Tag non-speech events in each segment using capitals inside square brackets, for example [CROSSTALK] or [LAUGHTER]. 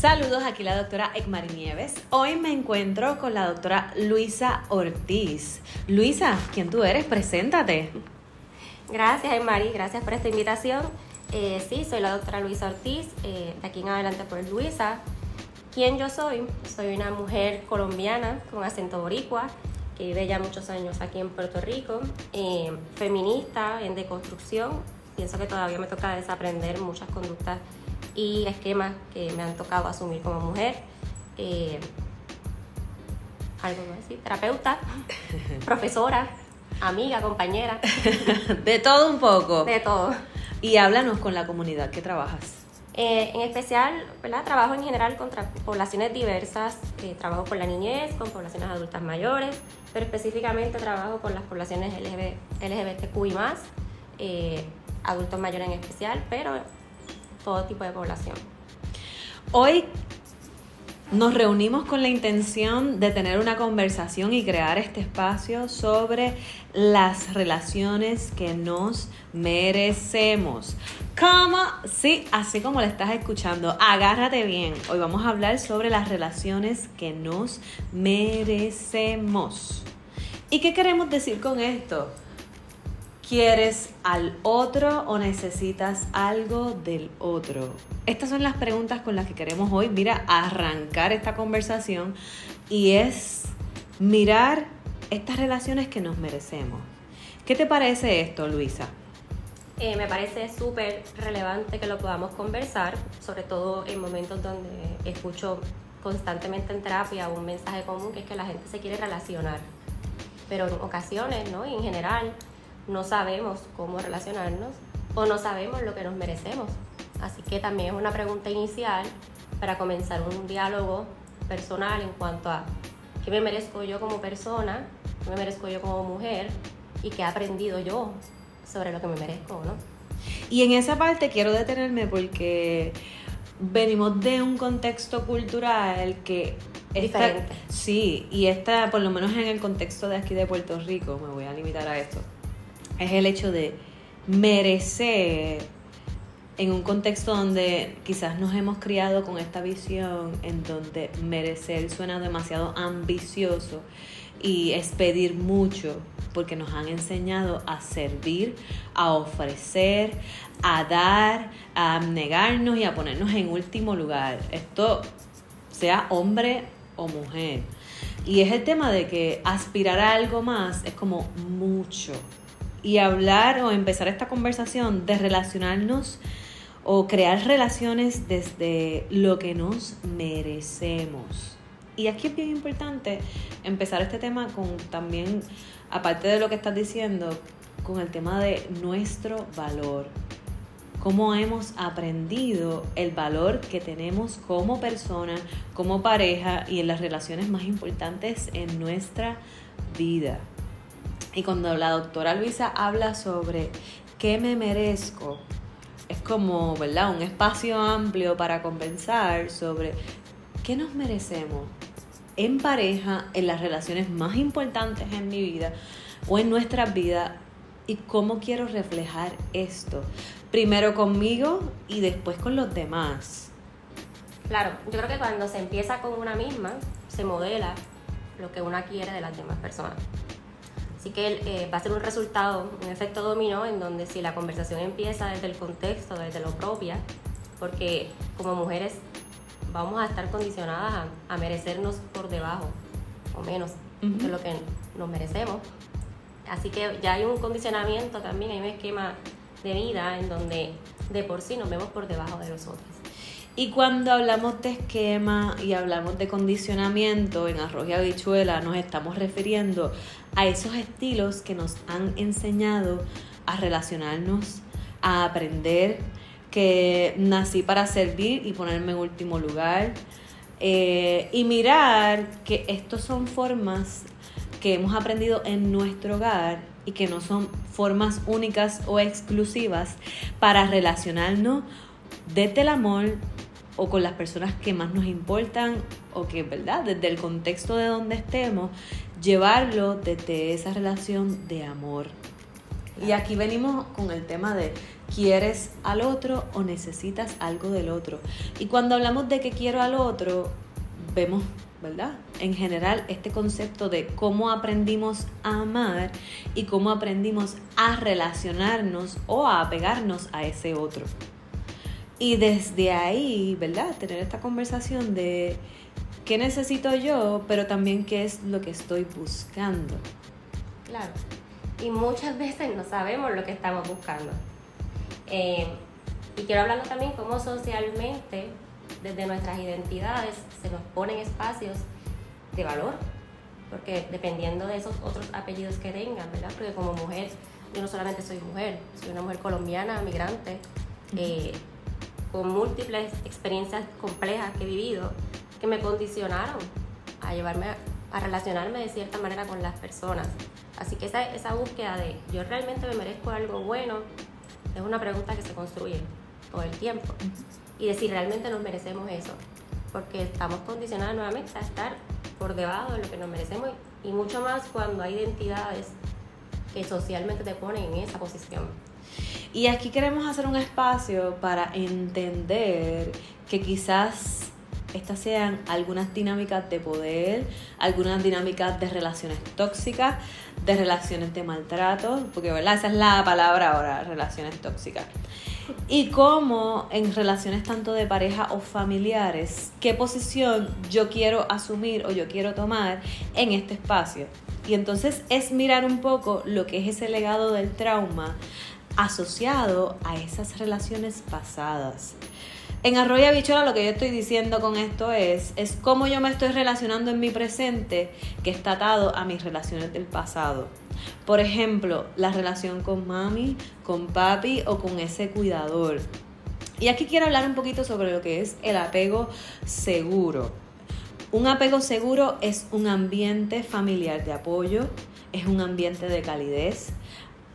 Saludos, aquí la doctora Ekmari Nieves. Hoy me encuentro con la doctora Luisa Ortiz. Luisa, ¿quién tú eres? Preséntate. Gracias, Ekmari, gracias por esta invitación. Eh, sí, soy la doctora Luisa Ortiz, eh, de aquí en adelante pues Luisa. ¿Quién yo soy? Soy una mujer colombiana con acento boricua que vive ya muchos años aquí en Puerto Rico, eh, feminista, en deconstrucción. Pienso que todavía me toca desaprender muchas conductas y esquemas que me han tocado asumir como mujer. Eh, algo más decir, terapeuta, [LAUGHS] profesora, amiga, compañera. [LAUGHS] de todo un poco. De todo. Y háblanos con la comunidad que trabajas. Eh, en especial, ¿verdad? trabajo en general con poblaciones diversas, eh, trabajo con la niñez, con poblaciones adultas mayores, pero específicamente trabajo con las poblaciones LGBT, LGBTQI+, eh, adultos mayores en especial, pero todo tipo de población. Hoy nos reunimos con la intención de tener una conversación y crear este espacio sobre las relaciones que nos merecemos. ¿Cómo? Sí, así como le estás escuchando, agárrate bien. Hoy vamos a hablar sobre las relaciones que nos merecemos. ¿Y qué queremos decir con esto? ¿Quieres al otro o necesitas algo del otro? Estas son las preguntas con las que queremos hoy, mira, arrancar esta conversación y es mirar estas relaciones que nos merecemos. ¿Qué te parece esto, Luisa? Eh, me parece súper relevante que lo podamos conversar, sobre todo en momentos donde escucho constantemente en terapia un mensaje común que es que la gente se quiere relacionar, pero en ocasiones, ¿no? Y en general, no sabemos cómo relacionarnos o no sabemos lo que nos merecemos. Así que también es una pregunta inicial para comenzar un diálogo personal en cuanto a qué me merezco yo como persona, qué me merezco yo como mujer y qué he aprendido yo sobre lo que me merezco, ¿no? Y en esa parte quiero detenerme porque venimos de un contexto cultural que diferente. Sí, y está, por lo menos en el contexto de aquí de Puerto Rico, me voy a limitar a esto es el hecho de merecer en un contexto donde quizás nos hemos criado con esta visión en donde merecer suena demasiado ambicioso y es pedir mucho porque nos han enseñado a servir, a ofrecer, a dar, a abnegarnos y a ponernos en último lugar. Esto sea hombre o mujer. Y es el tema de que aspirar a algo más es como mucho, y hablar o empezar esta conversación de relacionarnos o crear relaciones desde lo que nos merecemos. Y aquí es bien importante empezar este tema con también, aparte de lo que estás diciendo, con el tema de nuestro valor. Cómo hemos aprendido el valor que tenemos como persona, como pareja y en las relaciones más importantes en nuestra vida. Y cuando la doctora Luisa habla sobre qué me merezco, es como, ¿verdad? Un espacio amplio para conversar sobre qué nos merecemos en pareja, en las relaciones más importantes en mi vida o en nuestra vida y cómo quiero reflejar esto. Primero conmigo y después con los demás. Claro, yo creo que cuando se empieza con una misma, se modela lo que una quiere de las demás personas. Así que eh, va a ser un resultado, un efecto dominó, en donde si la conversación empieza desde el contexto, desde lo propia, porque como mujeres vamos a estar condicionadas a, merecernos por debajo o menos de lo que nos merecemos. Así que ya hay un condicionamiento también, hay un esquema de vida en donde de por sí nos vemos por debajo de los otros. Y cuando hablamos de esquema y hablamos de condicionamiento en arroz y habichuela, nos estamos refiriendo a esos estilos que nos han enseñado a relacionarnos, a aprender que nací para servir y ponerme en último lugar. Eh, y mirar que estos son formas que hemos aprendido en nuestro hogar y que no son formas únicas o exclusivas para relacionarnos desde el amor o con las personas que más nos importan o que, ¿verdad? Desde el contexto de donde estemos, llevarlo desde esa relación de amor. Y aquí venimos con el tema de quieres al otro o necesitas algo del otro. Y cuando hablamos de que quiero al otro, vemos, ¿verdad? En general, este concepto de cómo aprendimos a amar y cómo aprendimos a relacionarnos o a apegarnos a ese otro. Y desde ahí, ¿verdad? Tener esta conversación de qué necesito yo, pero también qué es lo que estoy buscando. Claro. Y muchas veces no sabemos lo que estamos buscando. Eh, y quiero hablarlo también cómo socialmente, desde nuestras identidades, se nos ponen espacios de valor. Porque dependiendo de esos otros apellidos que tengan, ¿verdad? Porque como mujer, yo no solamente soy mujer, soy una mujer colombiana, migrante. Eh, con múltiples experiencias complejas que he vivido que me condicionaron a llevarme a, relacionarme de cierta manera con las personas. Así que esa, esa búsqueda de yo realmente me merezco algo bueno es una pregunta que se construye todo el tiempo. Y de si realmente nos merecemos eso. Porque estamos condicionados nuevamente a estar por debajo de lo que nos merecemos y mucho más cuando hay identidades que socialmente te ponen en esa posición. Y aquí queremos hacer un espacio para entender que quizás estas sean algunas dinámicas de poder, algunas dinámicas de relaciones tóxicas, de relaciones de maltrato, porque ¿verdad? esa es la palabra ahora, relaciones tóxicas. Y cómo en relaciones tanto de pareja o familiares, qué posición yo quiero asumir o yo quiero tomar en este espacio. Y entonces es mirar un poco lo que es ese legado del trauma asociado a esas relaciones pasadas. En Arroyo Bichola lo que yo estoy diciendo con esto es, es cómo yo me estoy relacionando en mi presente que está atado a mis relaciones del pasado. Por ejemplo, la relación con mami, con papi o con ese cuidador. Y aquí quiero hablar un poquito sobre lo que es el apego seguro. Un apego seguro es un ambiente familiar de apoyo, es un ambiente de calidez,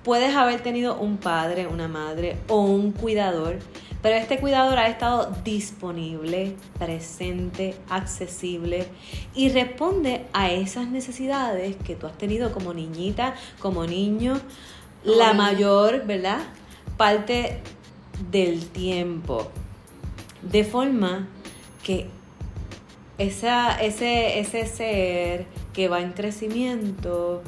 Puedes haber tenido un padre, una madre o un cuidador, pero este cuidador ha estado disponible, presente, accesible y responde a esas necesidades que tú has tenido como niñita, como niño, la mayor, ¿verdad? Parte del tiempo. De forma que esa, ese, ese ser que va en crecimiento,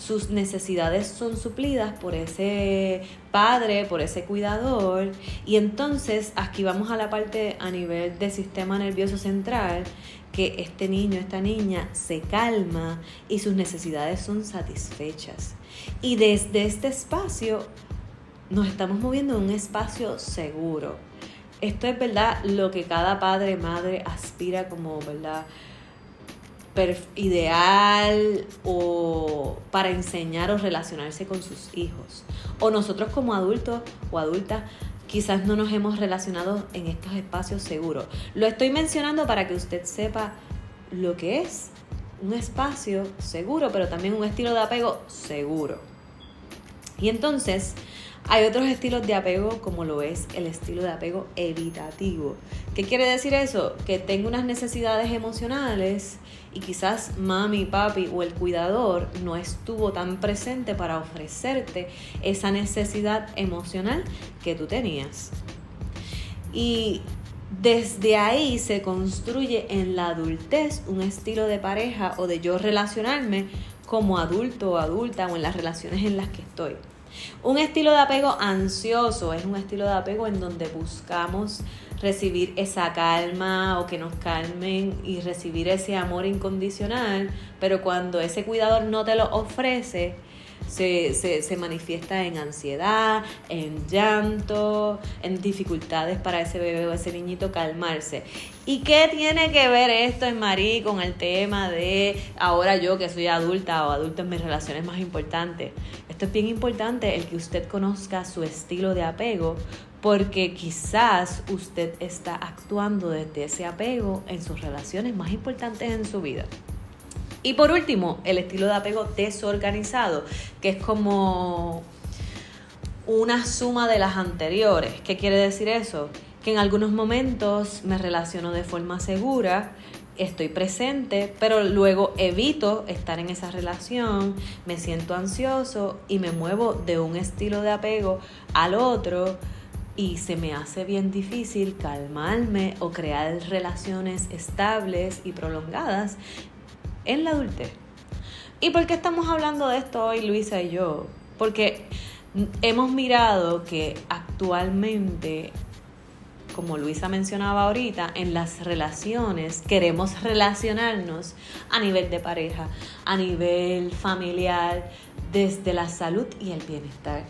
sus necesidades son suplidas por ese padre, por ese cuidador. Y entonces aquí vamos a la parte a nivel del sistema nervioso central, que este niño, esta niña se calma y sus necesidades son satisfechas. Y desde este espacio nos estamos moviendo en un espacio seguro. Esto es verdad lo que cada padre, madre aspira como, ¿verdad? Ideal o para enseñar o relacionarse con sus hijos. O nosotros como adultos o adultas quizás no nos hemos relacionado en estos espacios seguros. Lo estoy mencionando para que usted sepa lo que es un espacio seguro, pero también un estilo de apego seguro. Y entonces, hay otros estilos de apego como lo es el estilo de apego evitativo. ¿Qué quiere decir eso? Que tengo unas necesidades emocionales y quizás mami, papi o el cuidador no estuvo tan presente para ofrecerte esa necesidad emocional que tú tenías. Y desde ahí se construye en la adultez un estilo de pareja o de yo relacionarme como adulto o adulta o en las relaciones en las que estoy. Un estilo de apego ansioso es un estilo de apego en donde buscamos recibir esa calma o que nos calmen y recibir ese amor incondicional, pero cuando ese cuidador no te lo ofrece, se, se, manifiesta en ansiedad, en llanto, en dificultades para ese bebé o ese niñito calmarse. ¿Y qué tiene que ver esto en Marí con el tema de ahora yo que soy adulta o adulto en mis relaciones más importantes? Esto es bien importante el que usted conozca su estilo de apego porque quizás usted está actuando desde ese apego en sus relaciones más importantes en su vida. Y por último, el estilo de apego desorganizado, que es como una suma de las anteriores. ¿Qué quiere decir eso? Que en algunos momentos me relaciono de forma segura estoy presente, pero luego evito estar en esa relación, me siento ansioso y me muevo de un estilo de apego al otro y se me hace bien difícil calmarme o crear relaciones estables y prolongadas en la adultez. ¿Y por qué estamos hablando de esto hoy, Luisa y yo? Porque hemos mirado que actualmente como Luisa mencionaba ahorita, en las relaciones queremos relacionarnos a nivel de pareja, a nivel familiar, desde la salud y el bienestar.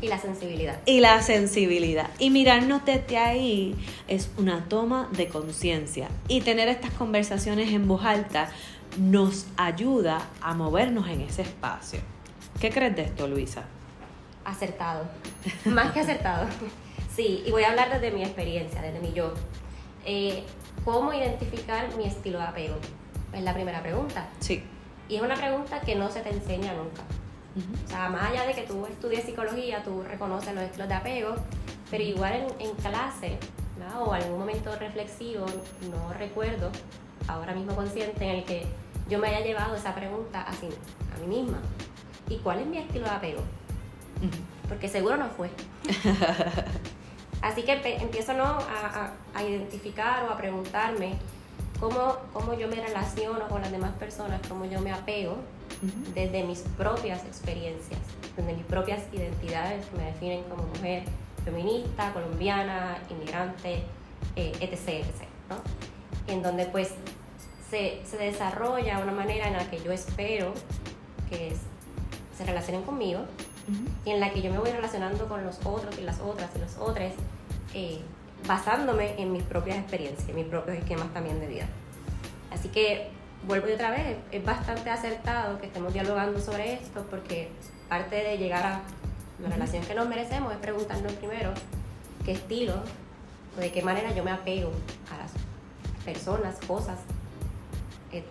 Y la sensibilidad. Y la sensibilidad. Y mirarnos desde ahí es una toma de conciencia. Y tener estas conversaciones en voz alta nos ayuda a movernos en ese espacio. ¿Qué crees de esto, Luisa? Acertado. [LAUGHS] Más que acertado. [LAUGHS] Sí, y voy a hablar desde mi experiencia, desde mi yo. Eh, ¿Cómo identificar mi estilo de apego? Es la primera pregunta. Sí. Y es una pregunta que no se te enseña nunca. O sea, más allá de que tú estudies psicología, tú reconoces los estilos de apego, pero igual en, en clase ¿no? o algún momento reflexivo, no recuerdo, ahora mismo consciente, en el que yo me haya llevado esa pregunta así, a mí misma. ¿Y cuál es mi estilo de apego? Porque seguro no fue. [LAUGHS] Así que empiezo ¿no? a, a, identificar o a preguntarme cómo, cómo yo me relaciono con las demás personas, cómo yo me apego desde mis propias experiencias, desde mis propias identidades que me definen como mujer feminista, colombiana, inmigrante, eh, etc. etc. En donde pues se, se, desarrolla una manera en la que yo espero que se relacionen conmigo y en la que yo me voy relacionando con los otros y las otras y los otros, eh, basándome en mis propias experiencias, en mis propios esquemas también de vida. Así que vuelvo y otra vez, es bastante acertado que estemos dialogando sobre esto porque parte de llegar a la relación que nos merecemos es preguntarnos primero qué estilo o de qué manera yo me apego a las personas, cosas, etc.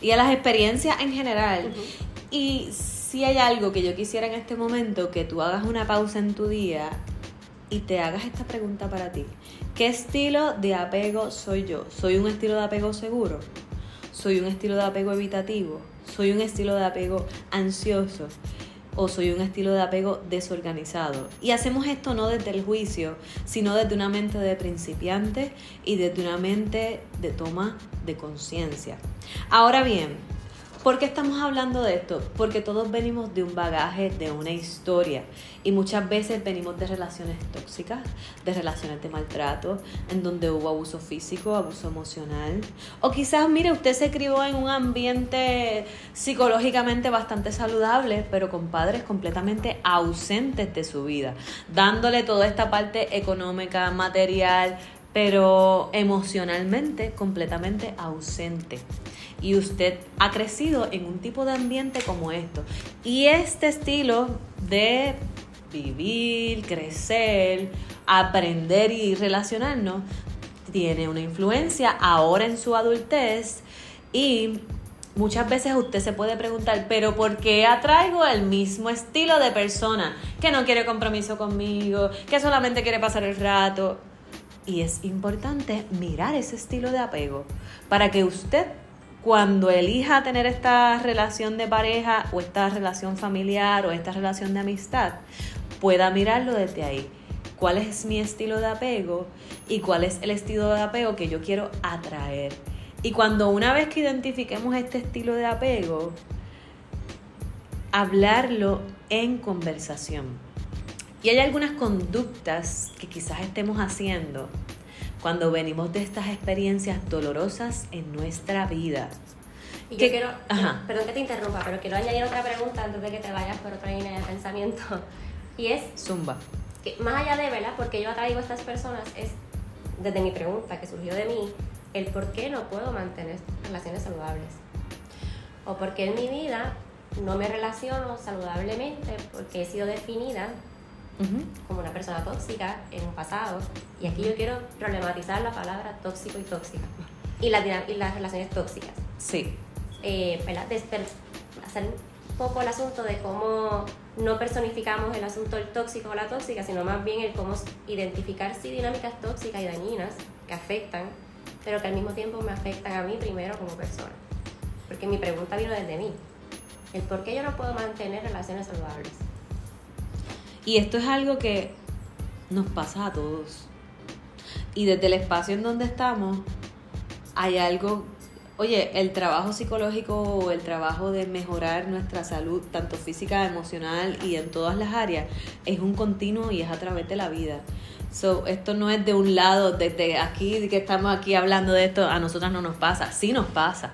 Y a las experiencias en general. Y si hay algo que yo quisiera en este momento, que tú hagas una pausa en tu día y te hagas esta pregunta para ti. ¿Qué estilo de apego soy yo? ¿Soy un estilo de apego seguro? ¿Soy un estilo de apego evitativo? ¿Soy un estilo de apego ansioso? ¿O soy un estilo de apego desorganizado? Y hacemos esto no desde el juicio, sino desde una mente de principiante y desde una mente de toma de conciencia. Ahora bien, ¿Por qué estamos hablando de esto? Porque todos venimos de un bagaje, de una historia. Y muchas veces venimos de relaciones tóxicas, de relaciones de maltrato, en donde hubo abuso físico, abuso emocional. O quizás, mire, usted se crió en un ambiente psicológicamente bastante saludable, pero con padres completamente ausentes de su vida, dándole toda esta parte económica, material, pero emocionalmente completamente ausente y usted ha crecido en un tipo de ambiente como esto. Y este estilo de vivir, crecer, aprender y relacionarnos tiene una influencia ahora en su adultez y muchas veces usted se puede preguntar, pero ¿por qué atraigo el mismo estilo de persona que no quiere compromiso conmigo, que solamente quiere pasar el rato? Y es importante mirar ese estilo de apego para que usted cuando elija tener esta relación de pareja o esta relación familiar o esta relación de amistad, pueda mirarlo desde ahí. ¿Cuál es mi estilo de apego y cuál es el estilo de apego que yo quiero atraer? Y cuando una vez que identifiquemos este estilo de apego, hablarlo en conversación. Y hay algunas conductas que quizás estemos haciendo cuando venimos de estas experiencias dolorosas en nuestra vida. Y yo quiero, perdón que te interrumpa, pero quiero añadir otra pregunta antes de que te vayas por otra línea de pensamiento. [LAUGHS] Y es... Zumba. Que más allá de, ¿verdad? Porque yo atraigo a estas personas, es desde mi pregunta que surgió de mí, el por qué no puedo mantener relaciones saludables. O por qué en mi vida no me relaciono saludablemente porque he sido definida como una persona tóxica en un pasado. Y aquí yo quiero problematizar la palabra tóxico y tóxica. Y, la, y las relaciones tóxicas. Sí. Eh, hacer un poco el asunto de cómo no personificamos el asunto del tóxico o la tóxica, sino más bien el cómo identificar sí dinámicas tóxicas y dañinas que afectan pero que al mismo tiempo me afectan a mí primero como persona. Porque mi pregunta vino desde mí. El por qué yo no puedo mantener relaciones saludables. Y esto es algo que nos pasa a todos. Y desde el espacio en donde estamos, hay algo, oye, el trabajo psicológico o el trabajo de mejorar nuestra salud, tanto física, emocional y en todas las áreas, es un continuo y es a través de la vida. So, esto no es de un lado, desde aquí, que estamos aquí hablando de esto, a nosotras no nos pasa, sí nos pasa.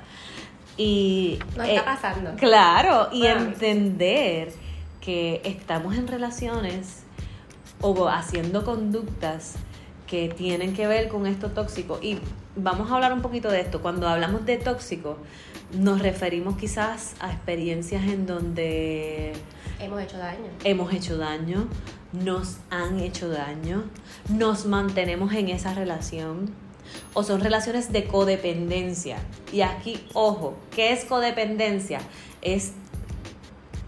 Y, no está eh, pasando. Claro, y entender que estamos en relaciones o haciendo conductas que tienen que ver con esto tóxico. Y vamos a hablar un poquito de esto. Cuando hablamos de tóxico, nos referimos quizás a experiencias en donde... Hemos hecho daño. Hemos hecho daño, nos han hecho daño, nos mantenemos en esa relación o son relaciones de codependencia. Y aquí, ojo, ¿qué es codependencia? Es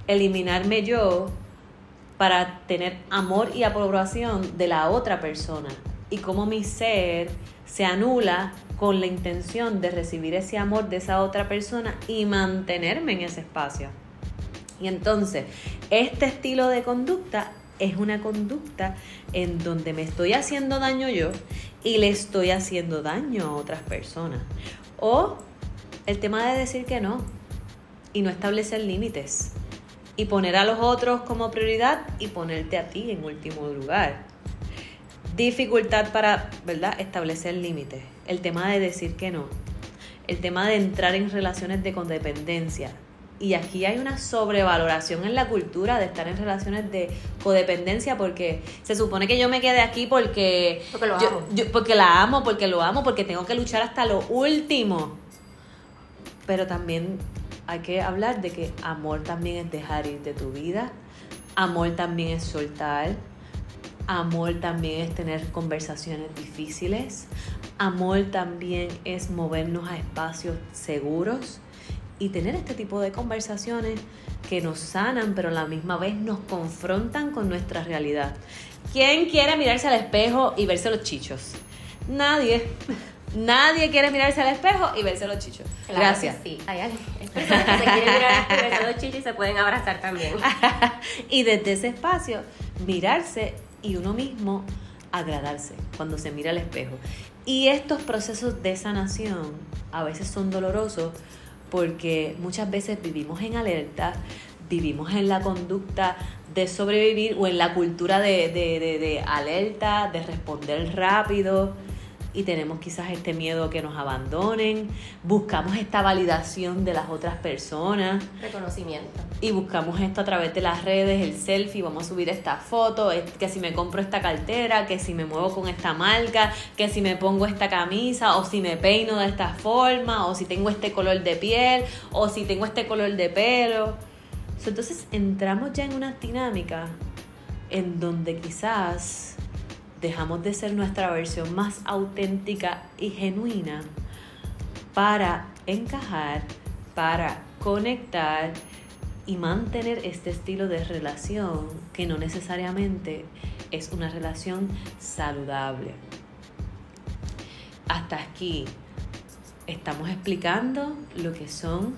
eliminarme yo para tener amor y aprobación de la otra persona y cómo mi ser se anula con la intención de recibir ese amor de esa otra persona y mantenerme en ese espacio. Y entonces, este estilo de conducta es una conducta en donde me estoy haciendo daño yo y le estoy haciendo daño a otras personas. O el tema de decir que no y no establecer límites y poner a los otros como prioridad y ponerte a ti en último lugar. Dificultad para, ¿verdad?, establecer límites. El tema de decir que no. El tema de entrar en relaciones de codependencia. Y aquí hay una sobrevaloración en la cultura de estar en relaciones de codependencia porque se supone que yo me quede aquí porque, porque, lo amo. porque la amo, porque lo amo, porque tengo que luchar hasta lo último. Pero también hay que hablar de que amor también es dejar ir de tu vida, amor también es soltar, amor también es tener conversaciones difíciles, amor también es movernos a espacios seguros y tener este tipo de conversaciones que nos sanan, pero a la misma vez nos confrontan con nuestra realidad. ¿Quién quiere mirarse al espejo y verse los chichos? Nadie. Nadie quiere mirarse al espejo y verse los chichos. Gracias. sí, hay personas que se quieren mirar y verse los chichos y se pueden abrazar también. [LAUGHS] y desde ese espacio, mirarse y uno mismo agradarse cuando se mira al espejo. Y estos procesos de sanación a veces son dolorosos porque muchas veces vivimos en alerta, vivimos en la conducta de sobrevivir o en la cultura de, de, de, de alerta, de responder rápido y tenemos quizás este miedo a que nos abandonen, buscamos esta validación de las otras personas. Reconocimiento. Y buscamos esto a través de las redes, el selfie, vamos a subir esta foto, que si me compro esta cartera, que si me muevo con esta marca, que si me pongo esta camisa, o si me peino de esta forma, o si tengo este color de piel, o si tengo este color de pelo. Entonces entramos ya en una dinámica en donde quizás dejamos de ser nuestra versión más auténtica y genuina para encajar, para conectar y mantener este estilo de relación que no necesariamente es una relación saludable. Hasta aquí estamos explicando lo que son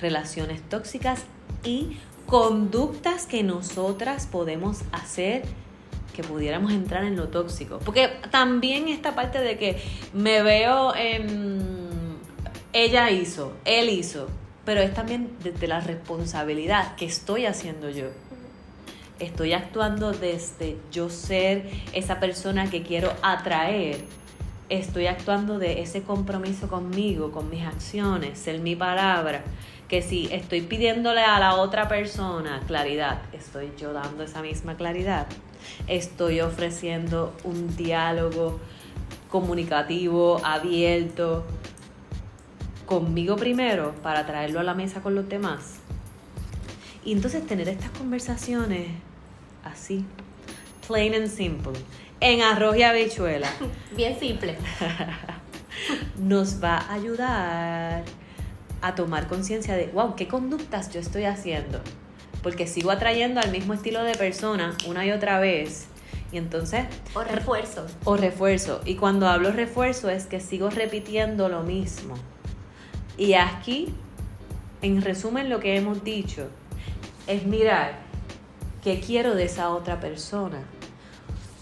relaciones tóxicas y conductas que nosotras podemos hacer que pudiéramos entrar en lo tóxico. Porque también esta parte de que me veo en... Ella hizo, él hizo, pero es también desde la responsabilidad que estoy haciendo yo. Estoy actuando desde yo ser esa persona que quiero atraer. Estoy actuando de ese compromiso conmigo, con mis acciones, ser mi palabra. Que si estoy pidiéndole a la otra persona claridad, estoy yo dando esa misma claridad estoy ofreciendo un diálogo comunicativo, abierto, conmigo primero para traerlo a la mesa con los demás. Y entonces tener estas conversaciones así, plain and simple, en arroz y habichuela. [LAUGHS] Bien simple. [LAUGHS] nos va a ayudar a tomar conciencia de, wow, ¿qué conductas yo estoy haciendo? Porque sigo atrayendo al mismo estilo de persona una y otra vez Y entonces... O refuerzo. O refuerzo. Y cuando hablo refuerzo es que sigo repitiendo lo mismo. Y aquí, en resumen, lo que hemos dicho es mirar qué quiero de esa otra persona.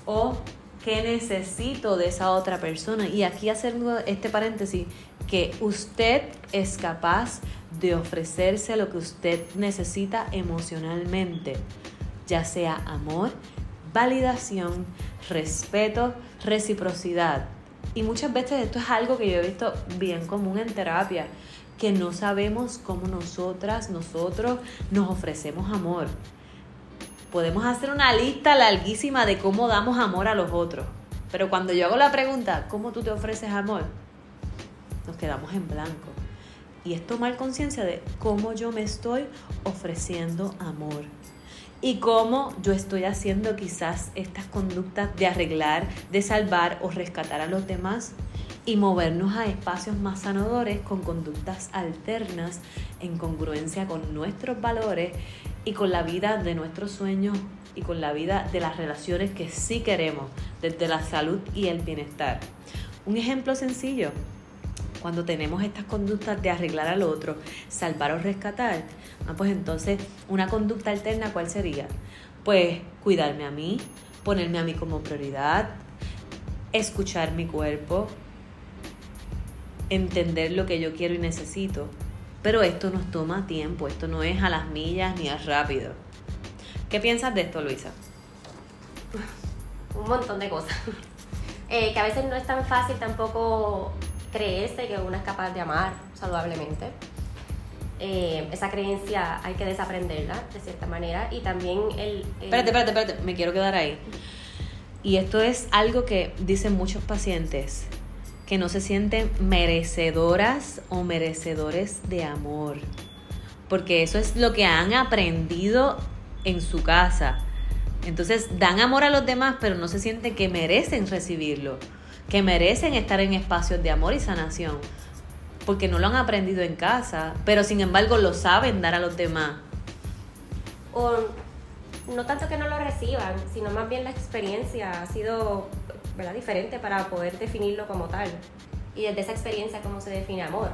O qué necesito de esa otra persona. Y aquí hacer este paréntesis, que usted es capaz de ofrecerse lo que usted necesita emocionalmente, ya sea amor, validación, respeto, reciprocidad. Y muchas veces esto es algo que yo he visto bien común en terapia, que no sabemos cómo nosotras, nosotros nos ofrecemos amor. Podemos hacer una lista larguísima de cómo damos amor a los otros. Pero cuando yo hago la pregunta, ¿cómo tú te ofreces amor? Nos quedamos en blanco. Y es tomar conciencia de cómo yo me estoy ofreciendo amor y cómo yo estoy haciendo quizás estas conductas de arreglar, de salvar o rescatar a los demás y movernos a espacios más sanadores con conductas alternas en congruencia con nuestros valores y con la vida de nuestros sueños y con la vida de las relaciones que sí queremos, desde la salud y el bienestar. Un ejemplo sencillo, cuando tenemos estas conductas de arreglar al otro, salvar o rescatar, ah, pues entonces una conducta alterna, ¿cuál sería? Pues cuidarme a mí, ponerme a mí como prioridad, escuchar mi cuerpo, entender lo que yo quiero y necesito. Pero esto nos toma tiempo, esto no es a las millas ni a rápido. ¿Qué piensas de esto, Luisa? Un montón de cosas. [LAUGHS] Eh, que a veces no es tan fácil tampoco creerse que uno es capaz de amar saludablemente. Eh, esa creencia hay que desaprenderla de cierta manera y también el, Espérate, espérate, espérate, me quiero quedar ahí. Y esto es algo que dicen muchos pacientes, que no se sienten merecedoras o merecedores de amor. Porque eso es lo que han aprendido en su casa. Entonces dan amor a los demás, pero no se sienten que merecen recibirlo que merecen estar en espacios de amor y sanación, porque no lo han aprendido en casa, pero sin embargo lo saben dar a los demás. O no tanto que no lo reciban, sino más bien la experiencia ha sido ¿verdad? diferente para poder definirlo como tal. Y desde esa experiencia, ¿cómo se define amor?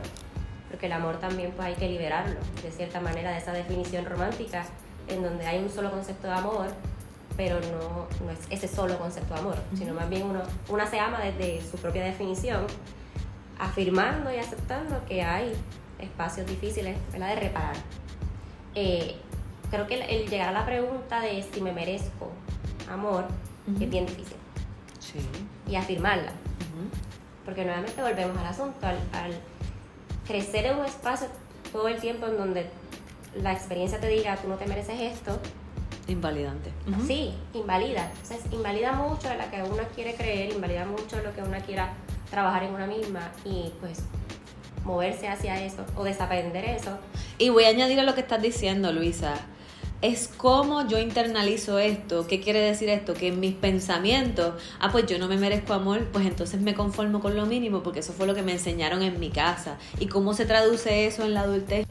Porque el amor también pues, hay que liberarlo, de cierta manera, de esa definición romántica, en donde hay un solo concepto de amor pero no, no es ese solo concepto de amor, sino más bien uno, una se ama desde su propia definición, afirmando y aceptando que hay espacios difíciles de reparar. Eh, creo que el, llegar a la pregunta de si me merezco amor es bien difícil. Sí. Y afirmarla. Porque nuevamente volvemos al asunto, al, al crecer en un espacio todo el tiempo en donde la experiencia te diga, tú no te mereces esto, Invalidante. Sí, invalida. invalida mucho de lo que uno quiere creer, invalida mucho lo que uno quiera trabajar en una misma y pues moverse hacia eso o desaprender eso. Y voy a añadir a lo que estás diciendo, Luisa. Es como yo internalizo esto. ¿Qué quiere decir esto? Que en mis pensamientos, ah, pues yo no me merezco amor, pues entonces me conformo con lo mínimo porque eso fue lo que me enseñaron en mi casa. ¿Y cómo se traduce eso en la adultez?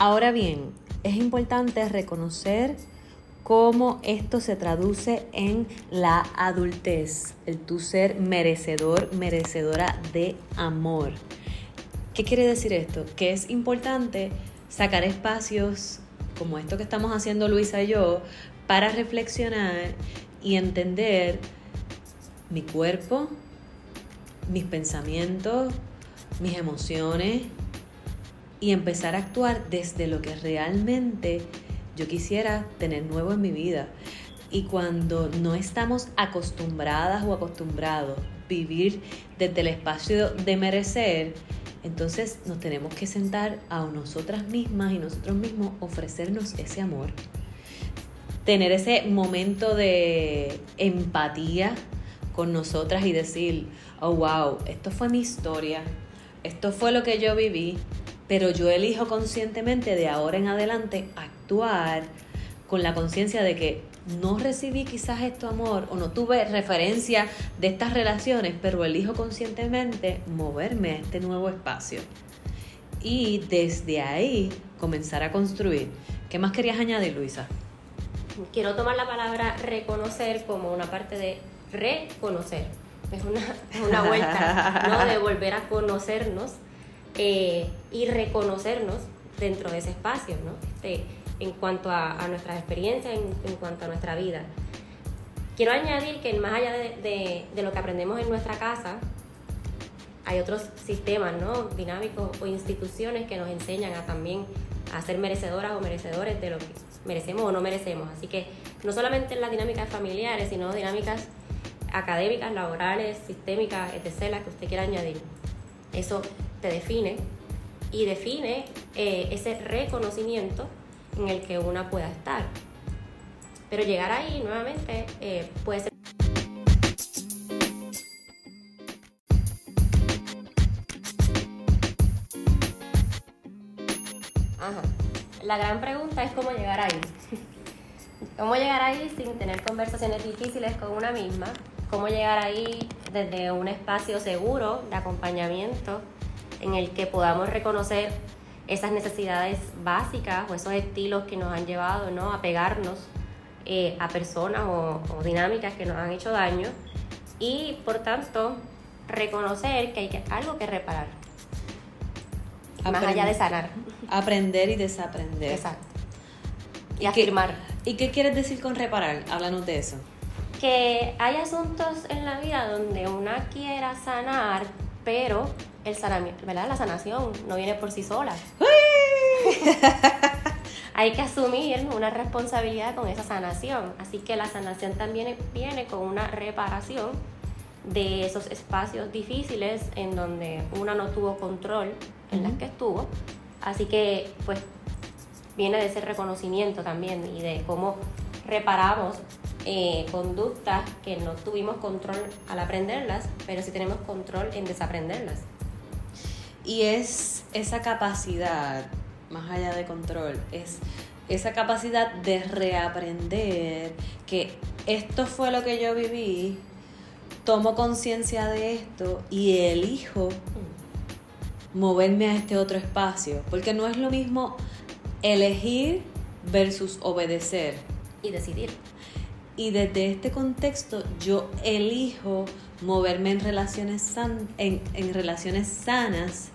Ahora bien, es importante reconocer cómo esto se traduce en la adultez, el tu ser merecedor, merecedora de amor. ¿Qué quiere decir esto? Que es importante sacar espacios como esto que estamos haciendo Luisa y yo para reflexionar y entender mi cuerpo, mis pensamientos, mis emociones, y empezar a actuar desde lo que realmente yo quisiera tener nuevo en mi vida. Y cuando no estamos acostumbradas o acostumbrados a vivir desde el espacio de merecer, entonces nos tenemos que sentar a nosotras mismas y nosotros mismos ofrecernos ese amor. Tener ese momento de empatía con nosotras y decir, oh wow, esto fue mi historia, esto fue lo que yo viví, pero yo elijo conscientemente de ahora en adelante actuar con la conciencia de que no recibí quizás esto amor o no tuve referencia de estas relaciones, pero elijo conscientemente moverme a este nuevo espacio. y desde ahí comenzar a construir. ¿Qué más querías añadir, Luisa? Quiero tomar la palabra reconocer como una parte de reconocer. Es una, una vuelta, ¿no? De volver a conocernos eh, y reconocernos dentro de ese espacio, ¿no? Este, en cuanto a, nuestras experiencias, en, cuanto a nuestra vida. Quiero añadir que más allá de, de, lo que aprendemos en nuestra casa, hay otros sistemas ¿no? dinámicos o instituciones que nos enseñan a también a ser merecedoras o merecedores de lo que merecemos o no merecemos. Así que no solamente en las dinámicas familiares, sino dinámicas académicas, laborales, sistémicas, etc., las que usted quiera añadir. Eso te define y define eh, ese reconocimiento en el que una pueda estar. Pero llegar ahí nuevamente eh, puede ser... Ajá. La gran pregunta es cómo llegar ahí. [LAUGHS] ¿Cómo llegar ahí sin tener conversaciones difíciles con una misma? ¿Cómo llegar ahí desde un espacio seguro de acompañamiento en el que podamos reconocer esas necesidades básicas o esos estilos que nos han llevado ¿no? a pegarnos eh, a personas o, dinámicas que nos han hecho daño y por tanto reconocer que hay algo que reparar. más allá de sanar. Aprender y desaprender. Exacto. Y afirmar. ¿Y qué quieres decir con reparar? Háblanos de eso. Que hay asuntos en la vida donde una quiera sanar, pero el sanamiento, ¿verdad? La sanación no viene por sí sola. [LAUGHS] Hay que asumir una responsabilidad con esa sanación. Así que la sanación también viene con una reparación de esos espacios difíciles en donde una no tuvo control en las que estuvo. Así que, pues, viene de ese reconocimiento también y de cómo reparamos eh, conductas que no tuvimos control al aprenderlas, pero sí tenemos control en desaprenderlas. Y es esa capacidad, más allá de control, es esa capacidad de reaprender que esto fue lo que yo viví, tomo conciencia de esto y elijo moverme a este otro espacio. Porque no es lo mismo elegir versus obedecer. Y decidir. Y desde este contexto yo elijo moverme en relaciones, en, en relaciones sanas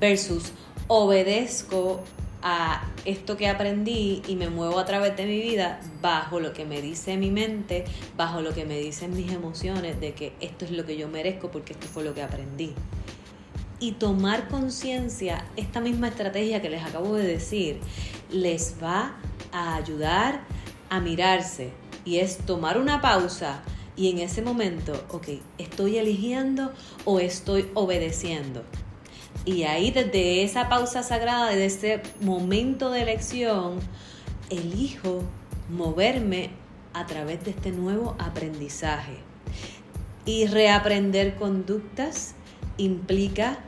versus obedezco a esto que aprendí y me muevo a través de mi vida bajo lo que me dice mi mente, bajo lo que me dicen mis emociones de que esto es lo que yo merezco porque esto fue lo que aprendí. Y tomar conciencia, esta misma estrategia que les acabo de decir, les va a ayudar a mirarse y es tomar una pausa y en ese momento, ok, ¿estoy eligiendo o estoy obedeciendo? Y ahí desde esa pausa sagrada, desde ese momento de elección, elijo moverme a través de este nuevo aprendizaje. Y reaprender conductas implica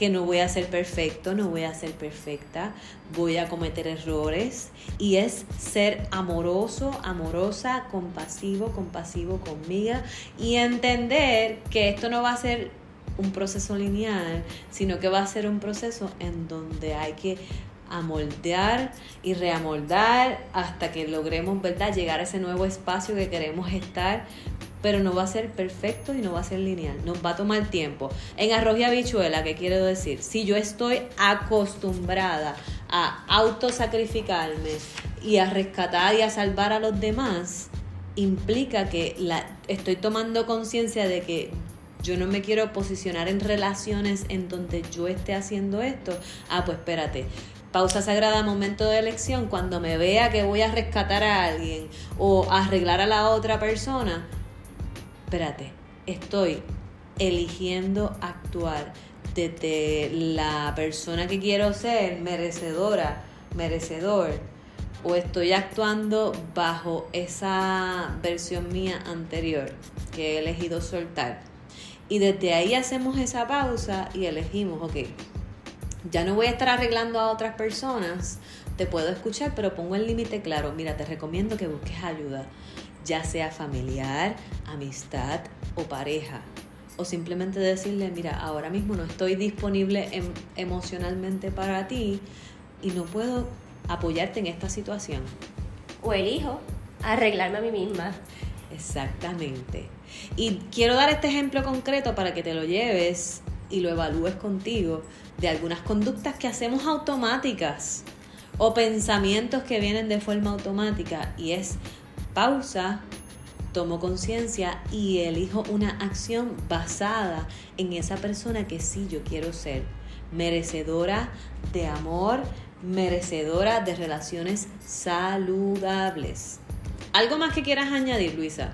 que no voy a ser perfecto, no voy a ser perfecta, voy a cometer errores y es ser amoroso, amorosa, compasivo, compasivo conmigo y entender que esto no va a ser un proceso lineal, sino que va a ser un proceso en donde hay que amoldear y reamoldar hasta que logremos, ¿verdad?, llegar a ese nuevo espacio que queremos estar pero no va a ser perfecto y no va a ser lineal, nos va a tomar tiempo. En arroz y habichuela, ¿qué quiero decir? Si yo estoy acostumbrada a autosacrificarme y a rescatar y a salvar a los demás, implica que la, estoy tomando conciencia de que yo no me quiero posicionar en relaciones en donde yo esté haciendo esto. Ah, pues espérate, pausa sagrada, momento de elección, cuando me vea que voy a rescatar a alguien o arreglar a la otra persona, espérate, estoy eligiendo actuar desde la persona que quiero ser, merecedora, merecedor, o estoy actuando bajo esa versión mía anterior que he elegido soltar. Y desde ahí hacemos esa pausa y elegimos, ok, ya no voy a estar arreglando a otras personas, te puedo escuchar, pero pongo el límite claro, mira, te recomiendo que busques ayuda ya sea familiar, amistad o pareja. o simplemente decirle, mira, ahora mismo no estoy disponible em- emocionalmente para ti y no puedo apoyarte en esta situación. O elijo arreglarme a mí misma. Exactamente. Y quiero dar este ejemplo concreto para que te lo lleves y lo evalúes contigo de algunas conductas que hacemos automáticas o pensamientos que vienen de forma automática y es pausa, tomo conciencia y elijo una acción basada en esa persona que sí yo quiero ser, merecedora de amor, merecedora de relaciones saludables. ¿Algo más que quieras añadir, Luisa?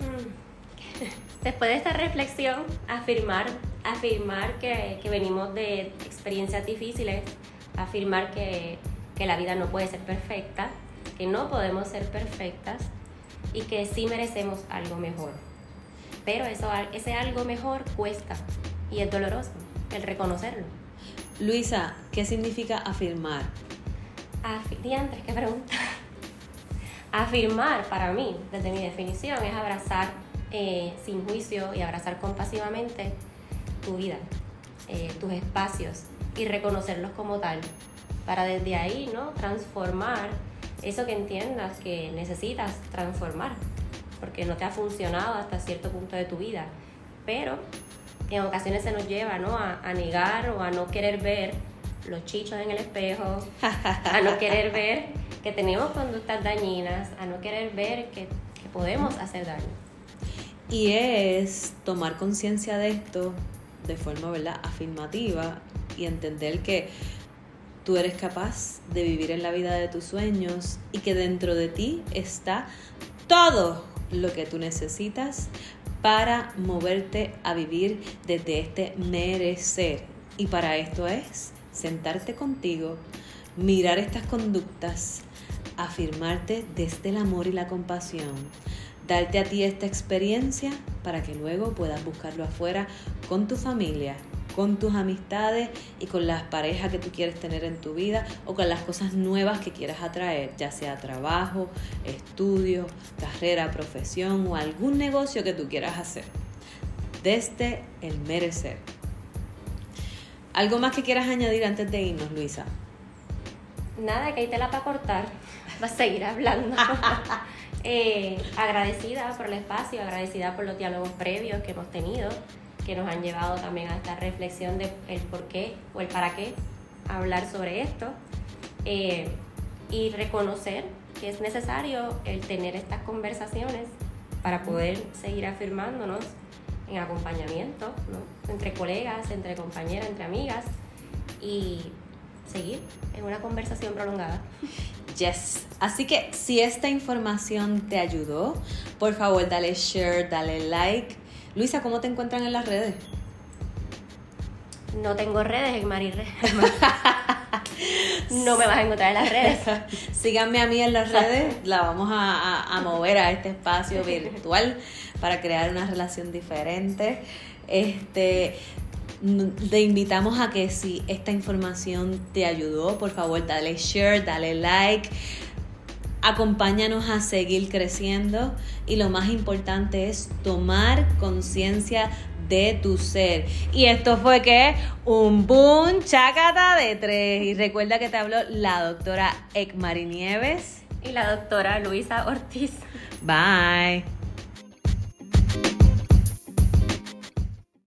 [LAUGHS] Después de esta reflexión, afirmar, afirmar que, que venimos de experiencias difíciles, afirmar que, que la vida no puede ser perfecta, que no podemos ser perfectas y que sí merecemos algo mejor. Pero eso, ese algo mejor cuesta y es doloroso el reconocerlo. Luisa, ¿qué significa afirmar? Diantres, qué pregunta. [LAUGHS] Afirmar para mí, desde mi definición, es abrazar eh, sin juicio y abrazar compasivamente tu vida, eh, tus espacios y reconocerlos como tal, para desde ahí ¿no? transformar eso que entiendas que necesitas transformar, porque no te ha funcionado hasta cierto punto de tu vida, pero en ocasiones se nos lleva ¿no? a, negar o a no querer ver los chichos en el espejo, a no querer ver que tenemos conductas dañinas, a no querer ver que, que podemos hacer daño. Y es tomar conciencia de esto de forma ¿verdad? afirmativa y entender que tú eres capaz de vivir en la vida de tus sueños y que dentro de ti está todo lo que tú necesitas para moverte a vivir desde este merecer. Y para esto es sentarte contigo, mirar estas conductas, afirmarte desde el amor y la compasión, darte a ti esta experiencia para que luego puedas buscarlo afuera con tu familia, con tus amistades y con las parejas que tú quieres tener en tu vida o con las cosas nuevas que quieras atraer, ya sea trabajo, estudio, carrera, profesión o algún negocio que tú quieras hacer. Desde el merecer. ¿Algo más que quieras añadir antes de irnos, Luisa? Nada, que ahí te la para cortar. Va a seguir hablando. [LAUGHS] Eh, agradecida por el espacio, agradecida por los diálogos previos que hemos tenido, que nos han llevado también a esta reflexión de el por qué o el para qué hablar sobre esto. Eh, y reconocer que es necesario el tener estas conversaciones para poder seguir afirmándonos en acompañamiento, ¿no? entre colegas, entre compañeras, entre amigas y seguir en una conversación prolongada. Yes. Así que si esta información te ayudó, por favor dale share, dale like. Luisa, ¿cómo te encuentran en las redes? No tengo redes en Marirre. no me vas a encontrar en las redes. [LAUGHS] Síganme a mí en las redes, la vamos a, a, a mover a este espacio virtual para crear una relación diferente. Este, te invitamos a que si esta información te ayudó, por favor dale share, dale like, acompáñanos a seguir creciendo y lo más importante es tomar conciencia de tu ser. Y esto fue que un boom chacata de tres. Y recuerda que te habló la doctora Ekmari Nieves y la doctora Luisa Ortiz. Bye.